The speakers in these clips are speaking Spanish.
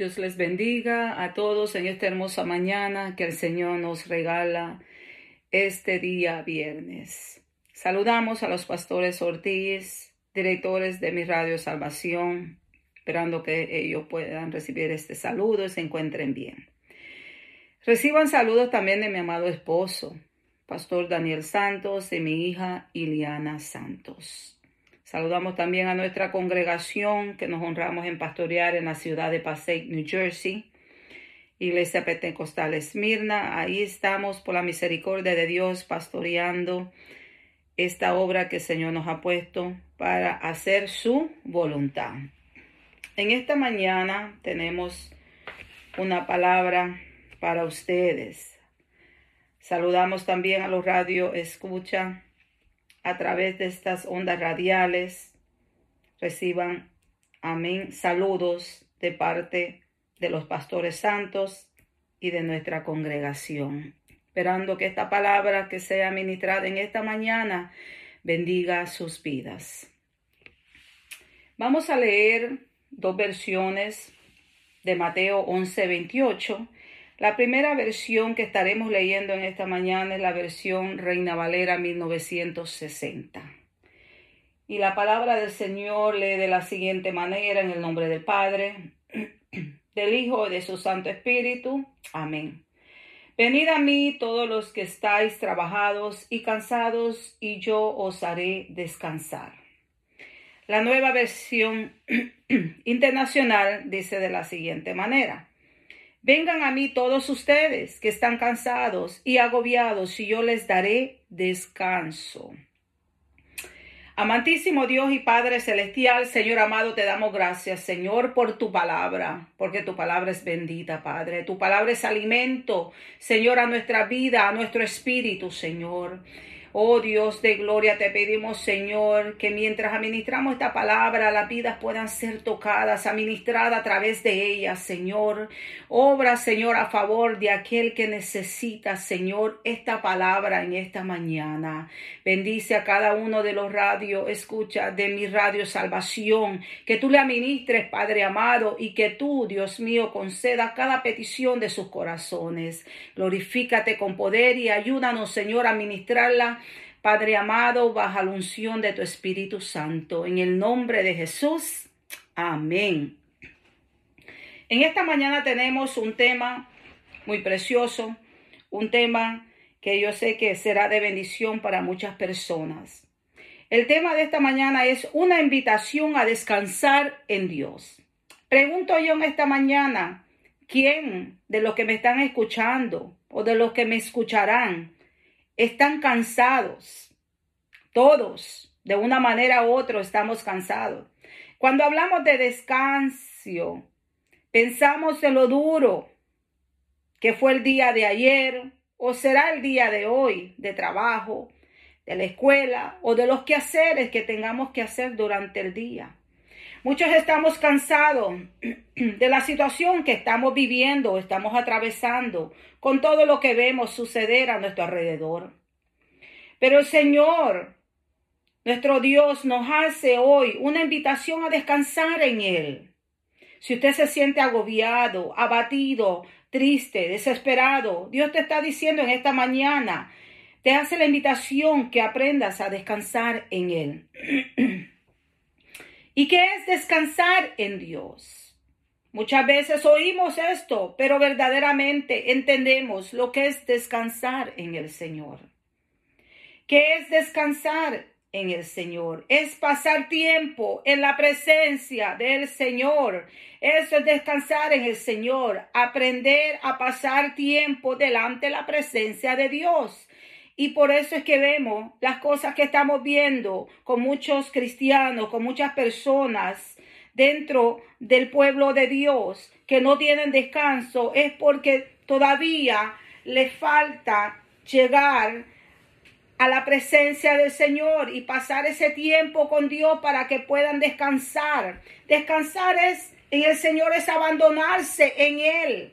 Dios les bendiga a todos en esta hermosa mañana que el Señor nos regala este día viernes. Saludamos a los pastores Ortiz, directores de mi radio Salvación, esperando que ellos puedan recibir este saludo y se encuentren bien. Reciban saludos también de mi amado esposo, Pastor Daniel Santos, y mi hija Iliana Santos. Saludamos también a nuestra congregación que nos honramos en pastorear en la ciudad de Passaic, New Jersey. Iglesia Pentecostal Esmirna. Ahí estamos por la misericordia de Dios pastoreando esta obra que el Señor nos ha puesto para hacer su voluntad. En esta mañana tenemos una palabra para ustedes. Saludamos también a los radio escucha a través de estas ondas radiales reciban, amén, saludos de parte de los pastores santos y de nuestra congregación. Esperando que esta palabra que sea ministrada en esta mañana bendiga sus vidas. Vamos a leer dos versiones de Mateo 11, 28 la primera versión que estaremos leyendo en esta mañana es la versión Reina Valera 1960. Y la palabra del Señor lee de la siguiente manera en el nombre del Padre, del Hijo y de su Santo Espíritu. Amén. Venid a mí todos los que estáis trabajados y cansados, y yo os haré descansar. La nueva versión internacional dice de la siguiente manera. Vengan a mí todos ustedes que están cansados y agobiados y yo les daré descanso. Amantísimo Dios y Padre Celestial, Señor amado, te damos gracias, Señor, por tu palabra, porque tu palabra es bendita, Padre. Tu palabra es alimento, Señor, a nuestra vida, a nuestro espíritu, Señor. Oh Dios de gloria, te pedimos, Señor, que mientras administramos esta palabra, las vidas puedan ser tocadas, administradas a través de ellas, Señor. Obra, Señor, a favor de aquel que necesita, Señor, esta palabra en esta mañana. Bendice a cada uno de los radios, escucha de mi radio salvación, que tú le administres, Padre amado, y que tú, Dios mío, conceda cada petición de sus corazones. Glorifícate con poder y ayúdanos, Señor, a ministrarla Padre amado, baja la unción de tu Espíritu Santo. En el nombre de Jesús. Amén. En esta mañana tenemos un tema muy precioso, un tema que yo sé que será de bendición para muchas personas. El tema de esta mañana es una invitación a descansar en Dios. Pregunto yo en esta mañana, ¿quién de los que me están escuchando o de los que me escucharán están cansados. Todos, de una manera u otra, estamos cansados. Cuando hablamos de descanso, pensamos en lo duro que fue el día de ayer o será el día de hoy de trabajo, de la escuela o de los quehaceres que tengamos que hacer durante el día. Muchos estamos cansados de la situación que estamos viviendo, estamos atravesando con todo lo que vemos suceder a nuestro alrededor. Pero el Señor, nuestro Dios, nos hace hoy una invitación a descansar en Él. Si usted se siente agobiado, abatido, triste, desesperado, Dios te está diciendo en esta mañana, te hace la invitación que aprendas a descansar en Él. ¿Y qué es descansar en Dios? Muchas veces oímos esto, pero verdaderamente entendemos lo que es descansar en el Señor. ¿Qué es descansar en el Señor? Es pasar tiempo en la presencia del Señor. Eso es descansar en el Señor, aprender a pasar tiempo delante de la presencia de Dios. Y por eso es que vemos las cosas que estamos viendo con muchos cristianos, con muchas personas dentro del pueblo de Dios que no tienen descanso. Es porque todavía les falta llegar a la presencia del Señor y pasar ese tiempo con Dios para que puedan descansar. Descansar es en el Señor es abandonarse en Él,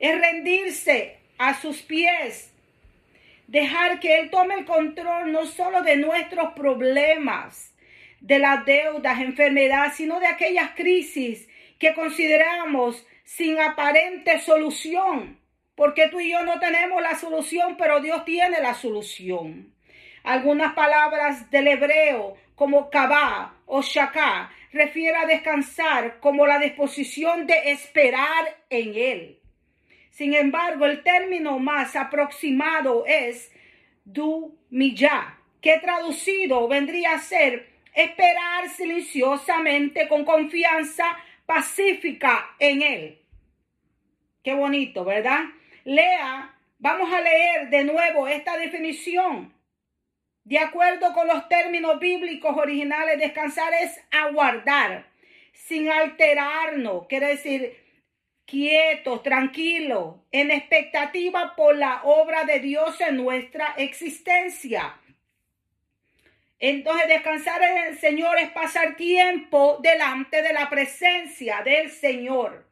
es rendirse a sus pies dejar que Él tome el control no solo de nuestros problemas, de las deudas, enfermedades, sino de aquellas crisis que consideramos sin aparente solución, porque tú y yo no tenemos la solución, pero Dios tiene la solución. Algunas palabras del hebreo como kabá o shaká refiere a descansar como la disposición de esperar en Él. Sin embargo, el término más aproximado es du miyá, que traducido vendría a ser esperar silenciosamente con confianza pacífica en Él. Qué bonito, ¿verdad? Lea, vamos a leer de nuevo esta definición. De acuerdo con los términos bíblicos originales, descansar es aguardar, sin alterarnos, quiere decir quietos, tranquilos, en expectativa por la obra de Dios en nuestra existencia. Entonces descansar en el Señor es pasar tiempo delante de la presencia del Señor.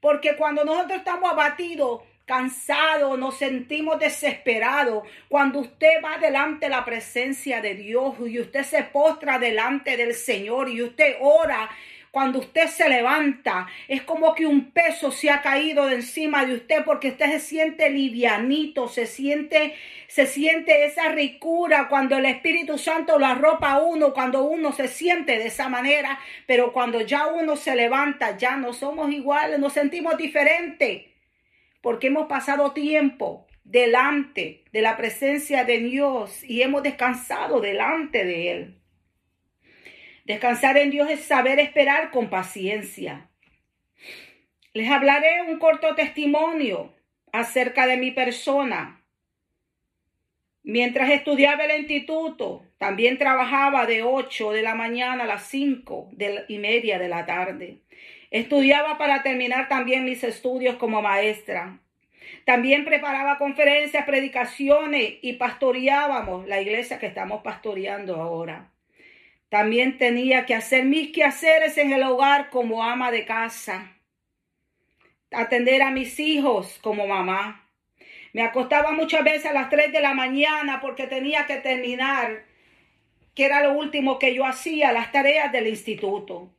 Porque cuando nosotros estamos abatidos, cansado, nos sentimos desesperados, cuando usted va delante de la presencia de Dios y usted se postra delante del Señor y usted ora, cuando usted se levanta, es como que un peso se ha caído de encima de usted porque usted se siente livianito, se siente, se siente esa ricura cuando el Espíritu Santo lo arropa a uno, cuando uno se siente de esa manera, pero cuando ya uno se levanta, ya no somos iguales, nos sentimos diferentes porque hemos pasado tiempo delante de la presencia de Dios y hemos descansado delante de Él. Descansar en Dios es saber esperar con paciencia. Les hablaré un corto testimonio acerca de mi persona. Mientras estudiaba el instituto, también trabajaba de 8 de la mañana a las 5 y media de la tarde. Estudiaba para terminar también mis estudios como maestra. También preparaba conferencias, predicaciones y pastoreábamos la iglesia que estamos pastoreando ahora. También tenía que hacer mis quehaceres en el hogar como ama de casa. Atender a mis hijos como mamá. Me acostaba muchas veces a las 3 de la mañana porque tenía que terminar, que era lo último que yo hacía, las tareas del instituto.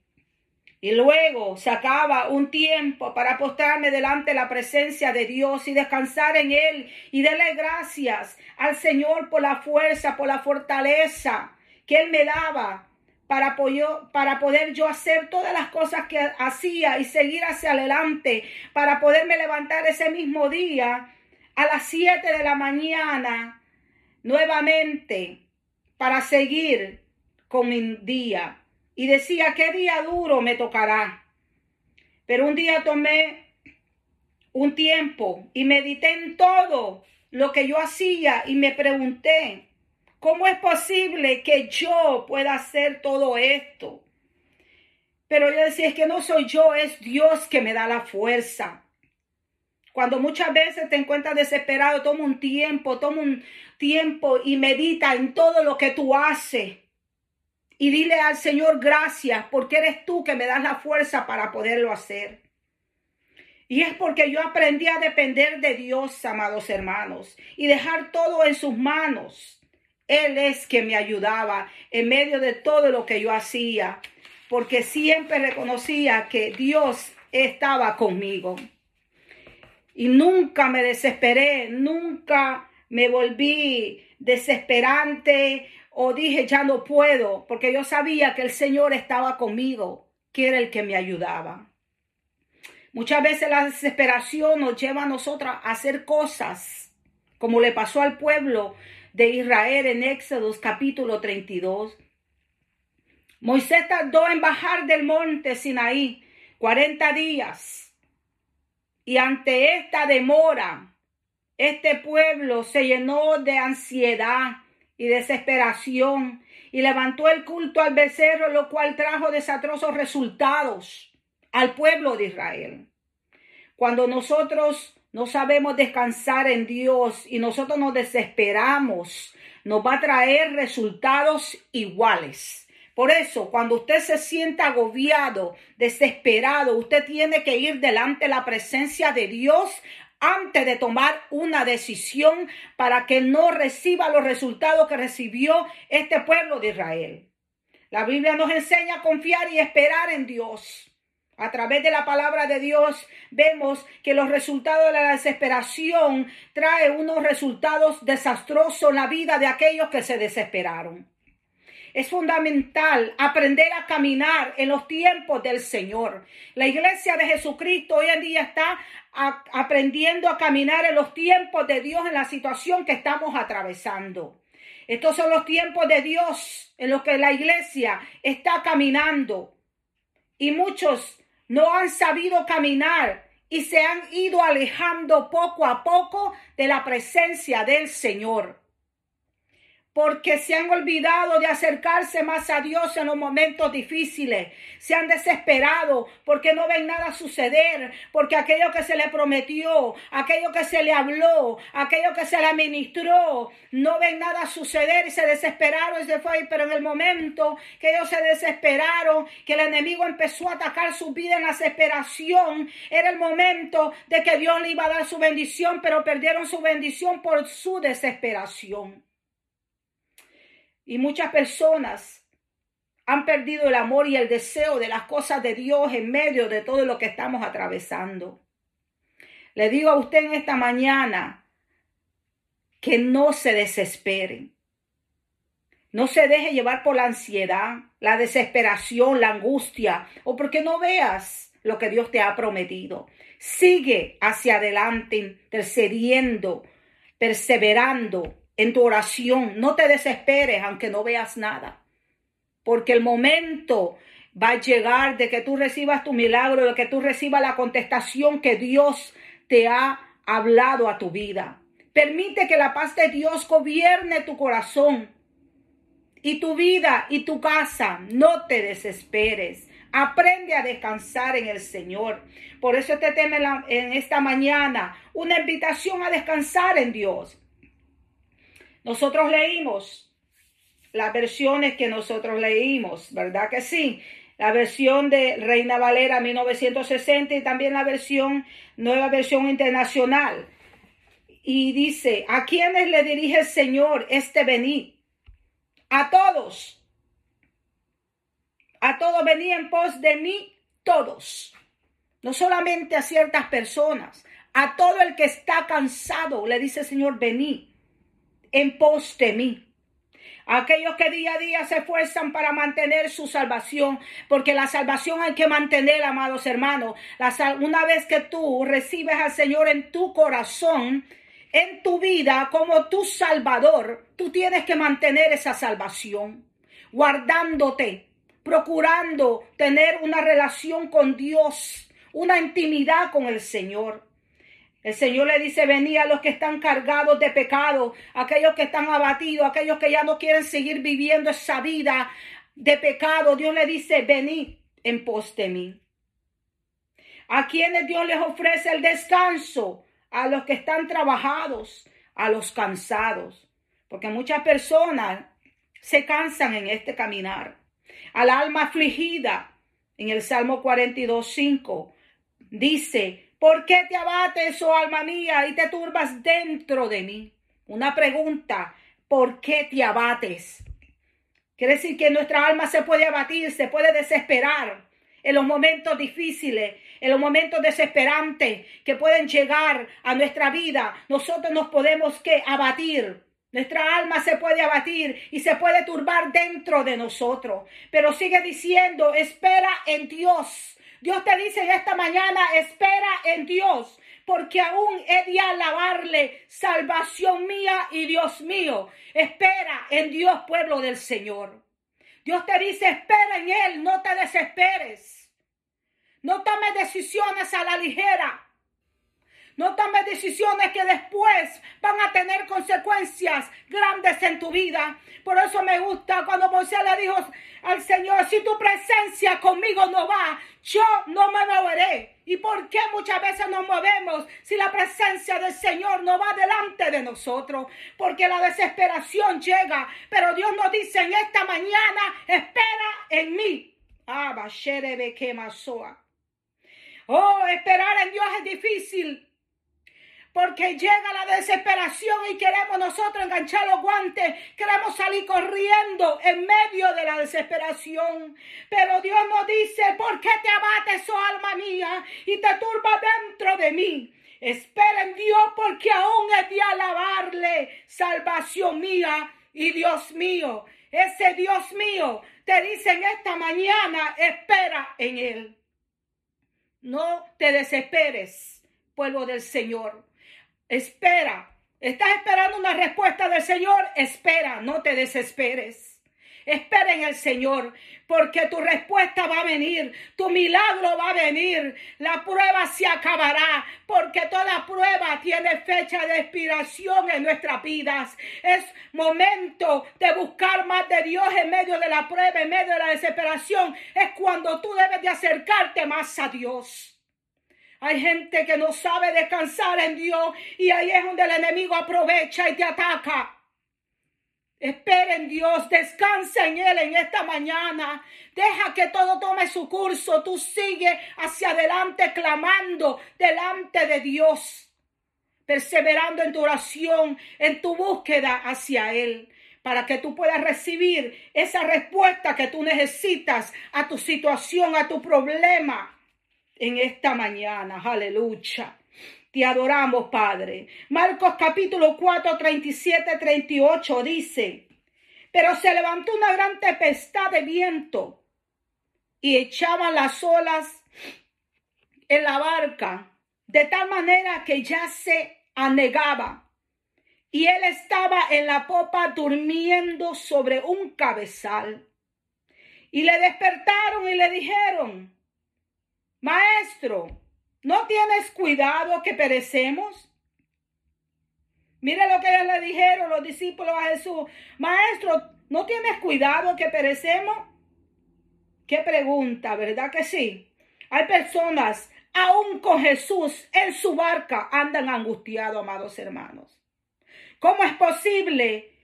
Y luego sacaba un tiempo para postrarme delante de la presencia de Dios y descansar en Él y darle gracias al Señor por la fuerza, por la fortaleza que Él me daba para, para poder yo hacer todas las cosas que hacía y seguir hacia adelante, para poderme levantar ese mismo día a las 7 de la mañana nuevamente para seguir con mi día y decía, qué día duro me tocará. Pero un día tomé un tiempo y medité en todo lo que yo hacía y me pregunté, ¿cómo es posible que yo pueda hacer todo esto? Pero yo decía, es que no soy yo, es Dios que me da la fuerza. Cuando muchas veces te encuentras desesperado, toma un tiempo, toma un tiempo y medita en todo lo que tú haces y dile al Señor gracias porque eres tú que me das la fuerza para poderlo hacer. Y es porque yo aprendí a depender de Dios, amados hermanos, y dejar todo en sus manos. Él es que me ayudaba en medio de todo lo que yo hacía, porque siempre reconocía que Dios estaba conmigo. Y nunca me desesperé, nunca me volví desesperante o dije ya no puedo, porque yo sabía que el Señor estaba conmigo, que era el que me ayudaba. Muchas veces la desesperación nos lleva a nosotros a hacer cosas, como le pasó al pueblo de Israel en Éxodo capítulo 32. Moisés tardó en bajar del monte Sinaí 40 días. Y ante esta demora, este pueblo se llenó de ansiedad y desesperación y levantó el culto al becerro, lo cual trajo desastrosos resultados al pueblo de Israel. Cuando nosotros no sabemos descansar en Dios y nosotros nos desesperamos, nos va a traer resultados iguales. Por eso, cuando usted se sienta agobiado, desesperado, usted tiene que ir delante de la presencia de Dios antes de tomar una decisión para que no reciba los resultados que recibió este pueblo de Israel. La Biblia nos enseña a confiar y esperar en Dios. A través de la palabra de Dios vemos que los resultados de la desesperación trae unos resultados desastrosos en la vida de aquellos que se desesperaron. Es fundamental aprender a caminar en los tiempos del Señor. La iglesia de Jesucristo hoy en día está aprendiendo a caminar en los tiempos de Dios en la situación que estamos atravesando. Estos son los tiempos de Dios en los que la iglesia está caminando. Y muchos no han sabido caminar y se han ido alejando poco a poco de la presencia del Señor porque se han olvidado de acercarse más a Dios en los momentos difíciles. Se han desesperado porque no ven nada suceder, porque aquello que se le prometió, aquello que se le habló, aquello que se le administró, no ven nada suceder y se desesperaron y se fue. Pero en el momento que ellos se desesperaron, que el enemigo empezó a atacar su vida en la desesperación, era el momento de que Dios le iba a dar su bendición, pero perdieron su bendición por su desesperación. Y muchas personas han perdido el amor y el deseo de las cosas de Dios en medio de todo lo que estamos atravesando. Le digo a usted en esta mañana que no se desesperen. No se deje llevar por la ansiedad, la desesperación, la angustia o porque no veas lo que Dios te ha prometido. Sigue hacia adelante, intercediendo, perseverando, en tu oración. No te desesperes aunque no veas nada. Porque el momento va a llegar de que tú recibas tu milagro, de que tú recibas la contestación que Dios te ha hablado a tu vida. Permite que la paz de Dios gobierne tu corazón y tu vida y tu casa. No te desesperes. Aprende a descansar en el Señor. Por eso te teme en esta mañana una invitación a descansar en Dios. Nosotros leímos las versiones que nosotros leímos, ¿verdad que sí? La versión de Reina Valera 1960 y también la versión, nueva versión internacional. Y dice, ¿a quiénes le dirige el Señor este venid? A todos. A todos venid en pos de mí, todos. No solamente a ciertas personas, a todo el que está cansado, le dice el Señor, venid en pos de mí. Aquellos que día a día se esfuerzan para mantener su salvación, porque la salvación hay que mantener, amados hermanos. una vez que tú recibes al Señor en tu corazón, en tu vida como tu Salvador, tú tienes que mantener esa salvación, guardándote, procurando tener una relación con Dios, una intimidad con el Señor. El Señor le dice, venid a los que están cargados de pecado, aquellos que están abatidos, aquellos que ya no quieren seguir viviendo esa vida de pecado. Dios le dice, venid en pos de mí. A quienes Dios les ofrece el descanso, a los que están trabajados, a los cansados. Porque muchas personas se cansan en este caminar. Al alma afligida, en el Salmo 42, 5, dice, ¿Por qué te abates, oh alma mía, y te turbas dentro de mí? Una pregunta, ¿por qué te abates? Quiere decir que nuestra alma se puede abatir, se puede desesperar en los momentos difíciles, en los momentos desesperantes que pueden llegar a nuestra vida. Nosotros nos podemos que abatir. Nuestra alma se puede abatir y se puede turbar dentro de nosotros. Pero sigue diciendo, espera en Dios Dios te dice esta mañana, espera en Dios, porque aún he de alabarle, salvación mía y Dios mío. Espera en Dios, pueblo del Señor. Dios te dice, espera en Él, no te desesperes. No tomes decisiones a la ligera. No tomes decisiones que después van a tener consecuencias grandes en tu vida. Por eso me gusta cuando Moisés le dijo al Señor, si tu presencia conmigo no va, yo no me moveré. ¿Y por qué muchas veces nos movemos si la presencia del Señor no va delante de nosotros? Porque la desesperación llega. Pero Dios nos dice en esta mañana, espera en mí. Ah, Oh, esperar en Dios es difícil. Porque llega la desesperación y queremos nosotros enganchar los guantes, queremos salir corriendo en medio de la desesperación. Pero Dios nos dice, ¿por qué te abates, oh alma mía, y te turba dentro de mí? Espera en Dios porque aún es de alabarle, salvación mía y Dios mío. Ese Dios mío te dice en esta mañana, espera en Él. No te desesperes, pueblo del Señor. Espera. ¿Estás esperando una respuesta del Señor? Espera, no te desesperes. Espera en el Señor, porque tu respuesta va a venir, tu milagro va a venir, la prueba se acabará, porque toda prueba tiene fecha de expiración en nuestras vidas. Es momento de buscar más de Dios en medio de la prueba, en medio de la desesperación. Es cuando tú debes de acercarte más a Dios. Hay gente que no sabe descansar en Dios y ahí es donde el enemigo aprovecha y te ataca. Espera en Dios, descansa en Él en esta mañana. Deja que todo tome su curso. Tú sigue hacia adelante clamando delante de Dios, perseverando en tu oración, en tu búsqueda hacia Él, para que tú puedas recibir esa respuesta que tú necesitas a tu situación, a tu problema en esta mañana. Aleluya. Te adoramos, Padre. Marcos capítulo 4, 37, 38 dice, pero se levantó una gran tempestad de viento y echaban las olas en la barca, de tal manera que ya se anegaba. Y él estaba en la popa durmiendo sobre un cabezal. Y le despertaron y le dijeron, Maestro, ¿no tienes cuidado que perecemos? Mire lo que le dijeron los discípulos a Jesús. Maestro, ¿no tienes cuidado que perecemos? Qué pregunta, ¿verdad que sí? Hay personas, aún con Jesús en su barca, andan angustiados, amados hermanos. ¿Cómo es posible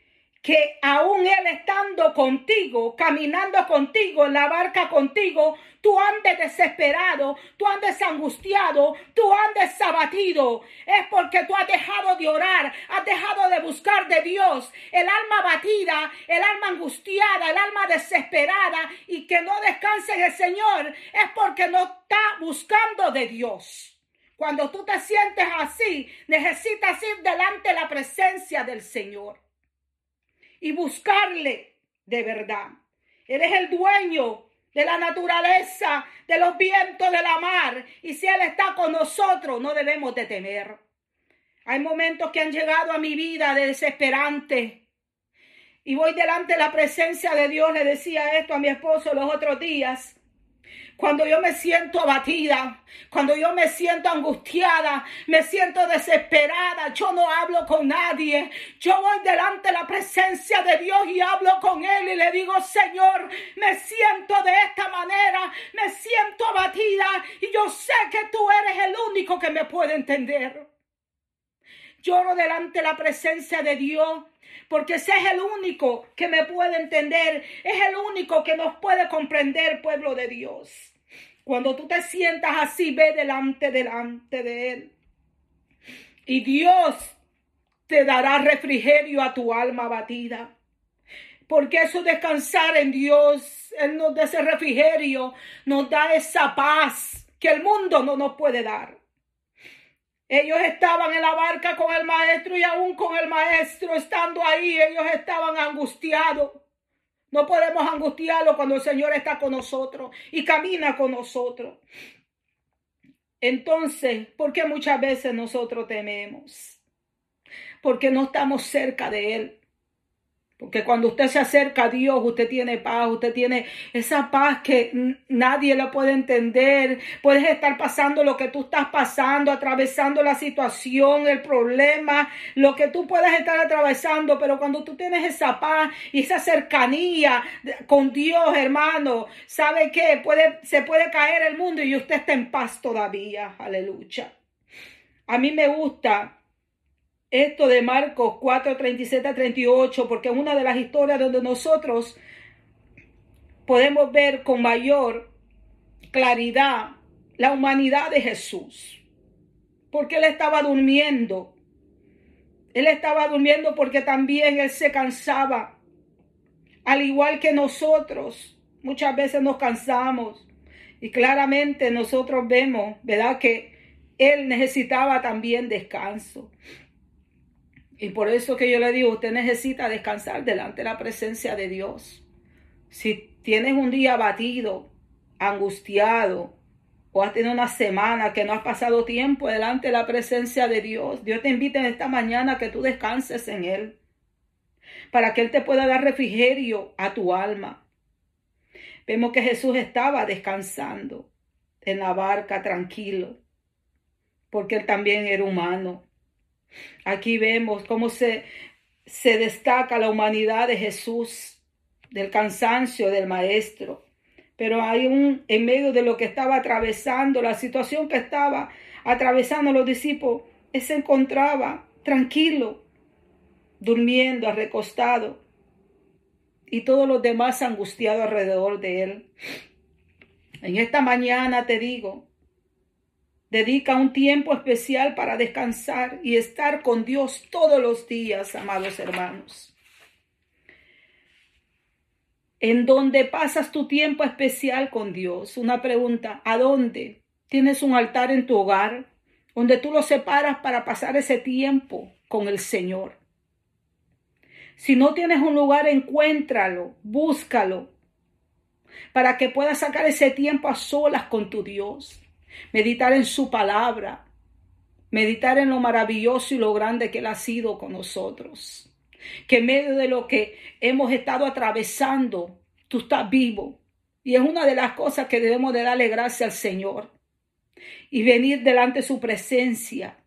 que aún Él estando contigo, caminando contigo, en la barca contigo, tú andes desesperado, tú andes angustiado, tú andes abatido. Es porque tú has dejado de orar, has dejado de buscar de Dios. El alma abatida, el alma angustiada, el alma desesperada y que no descanse en el Señor es porque no está buscando de Dios. Cuando tú te sientes así, necesitas ir delante de la presencia del Señor y buscarle de verdad. Él es el dueño de la naturaleza, de los vientos de la mar. Y si Él está con nosotros, no debemos de temer. Hay momentos que han llegado a mi vida de desesperante. Y voy delante de la presencia de Dios. Le decía esto a mi esposo los otros días. Cuando yo me siento abatida, cuando yo me siento angustiada, me siento desesperada, yo no hablo con nadie. Yo voy delante de la presencia de Dios y hablo con Él y le digo, Señor, me siento de esta manera, me siento abatida y yo sé que tú eres el único que me puede entender. Lloro delante de la presencia de Dios porque ese es el único que me puede entender, es el único que nos puede comprender, pueblo de Dios. Cuando tú te sientas así, ve delante, delante de Él. Y Dios te dará refrigerio a tu alma abatida. Porque eso descansar en Dios, Él nos da ese refrigerio, nos da esa paz que el mundo no nos puede dar. Ellos estaban en la barca con el maestro y aún con el maestro estando ahí, ellos estaban angustiados. No podemos angustiarlo cuando el Señor está con nosotros y camina con nosotros. Entonces, ¿por qué muchas veces nosotros tememos? Porque no estamos cerca de Él. Porque cuando usted se acerca a Dios, usted tiene paz, usted tiene esa paz que nadie lo puede entender. Puedes estar pasando lo que tú estás pasando, atravesando la situación, el problema, lo que tú puedes estar atravesando, pero cuando tú tienes esa paz y esa cercanía con Dios, hermano, ¿sabe qué? Puede, se puede caer el mundo y usted está en paz todavía. Aleluya. A mí me gusta esto de Marcos 4, 37 a 38, porque es una de las historias donde nosotros podemos ver con mayor claridad la humanidad de Jesús. porque él estaba durmiendo. Él estaba durmiendo porque también él se cansaba. Al igual que nosotros, muchas veces nos cansamos. Y claramente nosotros vemos, ¿verdad? Que él necesitaba también descanso. Y por eso que yo le digo, usted necesita descansar delante de la presencia de Dios. Si tienes un día abatido, angustiado, o has tenido una semana que no has pasado tiempo delante de la presencia de Dios, Dios te invita en esta mañana que tú descanses en Él, para que Él te pueda dar refrigerio a tu alma. Vemos que Jesús estaba descansando en la barca tranquilo, porque Él también era humano. Aquí vemos cómo se, se destaca la humanidad de Jesús, del cansancio del Maestro. Pero hay un, en medio de lo que estaba atravesando, la situación que estaba atravesando los discípulos, se encontraba tranquilo, durmiendo, recostado, y todos los demás angustiados alrededor de él. En esta mañana te digo, Dedica un tiempo especial para descansar y estar con Dios todos los días, amados hermanos. ¿En dónde pasas tu tiempo especial con Dios? Una pregunta, ¿a dónde? ¿Tienes un altar en tu hogar donde tú lo separas para pasar ese tiempo con el Señor? Si no tienes un lugar, encuéntralo, búscalo, para que puedas sacar ese tiempo a solas con tu Dios meditar en su palabra, meditar en lo maravilloso y lo grande que Él ha sido con nosotros. Que en medio de lo que hemos estado atravesando, tú estás vivo. Y es una de las cosas que debemos de darle gracias al Señor. Y venir delante de su presencia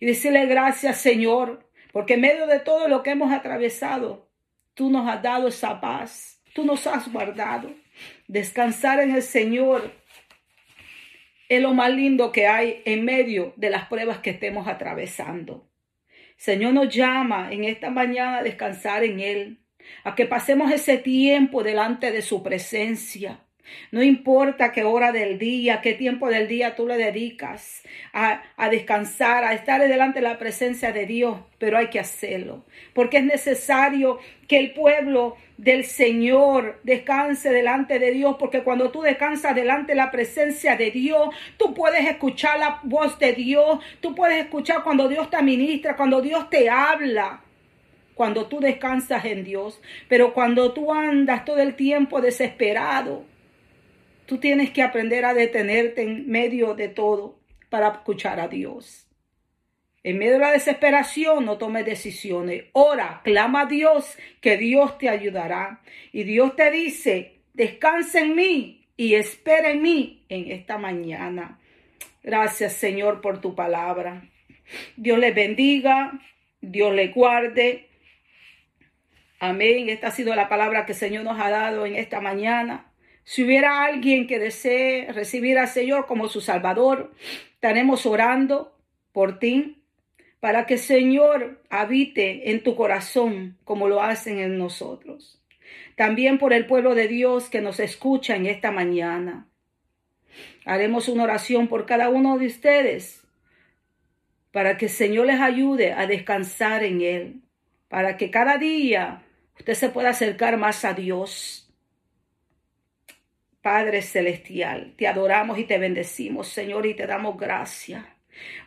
y decirle gracias Señor, porque en medio de todo lo que hemos atravesado, tú nos has dado esa paz, tú nos has guardado. Descansar en el Señor es lo más lindo que hay en medio de las pruebas que estemos atravesando. Señor nos llama en esta mañana a descansar en Él, a que pasemos ese tiempo delante de su presencia. No importa qué hora del día, qué tiempo del día tú le dedicas a, a, descansar, a estar delante de la presencia de Dios, pero hay que hacerlo, porque es necesario que el pueblo del Señor descanse delante de Dios, porque cuando tú descansas delante de la presencia de Dios, tú puedes escuchar la voz de Dios, tú puedes escuchar cuando Dios te administra, cuando Dios te habla cuando tú descansas en Dios, pero cuando tú andas todo el tiempo desesperado, Tú tienes que aprender a detenerte en medio de todo para escuchar a Dios. En medio de la desesperación no tomes decisiones. Ora, clama a Dios que Dios te ayudará. Y Dios te dice, descansa en mí y espera en mí en esta mañana. Gracias Señor por tu palabra. Dios les bendiga, Dios les guarde. Amén. Esta ha sido la palabra que el Señor nos ha dado en esta mañana. Si hubiera alguien que desee recibir al Señor como su Salvador, estaremos orando por ti para que Señor habite en tu corazón como lo hacen en nosotros. También por el pueblo de Dios que nos escucha en esta mañana. Haremos una oración por cada uno de ustedes para que Señor les ayude a descansar en Él, para que cada día usted se pueda acercar más a Dios Padre Celestial, te adoramos y te bendecimos, Señor, y te damos gracias.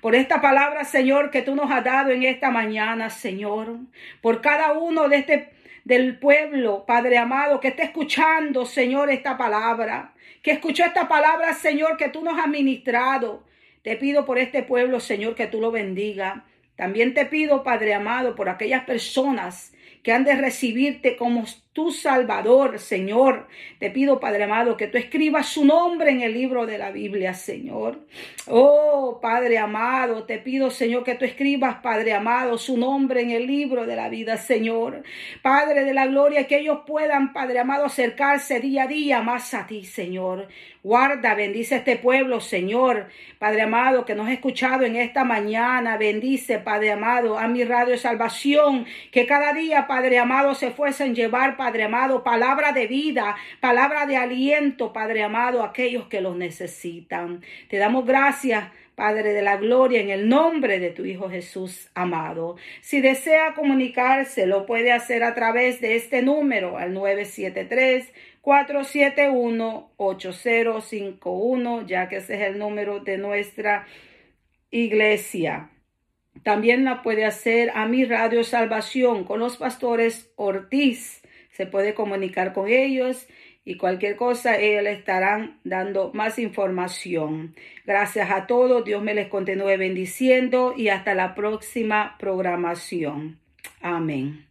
Por esta palabra, Señor, que tú nos has dado en esta mañana, Señor. Por cada uno de este del pueblo, Padre amado, que esté escuchando, Señor, esta palabra. Que escuchó esta palabra, Señor, que tú nos has ministrado. Te pido por este pueblo, Señor, que tú lo bendiga. También te pido, Padre amado, por aquellas personas que han de recibirte como tu Salvador, Señor. Te pido, Padre amado, que tú escribas su nombre en el libro de la Biblia, Señor. Oh, Padre amado, te pido, Señor, que tú escribas, Padre amado, su nombre en el libro de la vida, Señor. Padre de la gloria, que ellos puedan, Padre amado, acercarse día a día más a ti, Señor. Guarda, bendice este pueblo, Señor. Padre amado, que nos ha escuchado en esta mañana. Bendice, Padre amado, a mi radio salvación. Que cada día, Padre amado, se fuesen llevar, Padre amado, palabra de vida, palabra de aliento, Padre amado, a aquellos que los necesitan. Te damos gracias. Padre de la Gloria, en el nombre de tu Hijo Jesús amado. Si desea comunicarse, lo puede hacer a través de este número al 973 471-8051, ya que ese es el número de nuestra iglesia. También la puede hacer a mi Radio Salvación con los pastores Ortiz. Se puede comunicar con ellos y cualquier cosa, ellos le estarán dando más información. Gracias a todos, Dios me les continúe bendiciendo y hasta la próxima programación. Amén.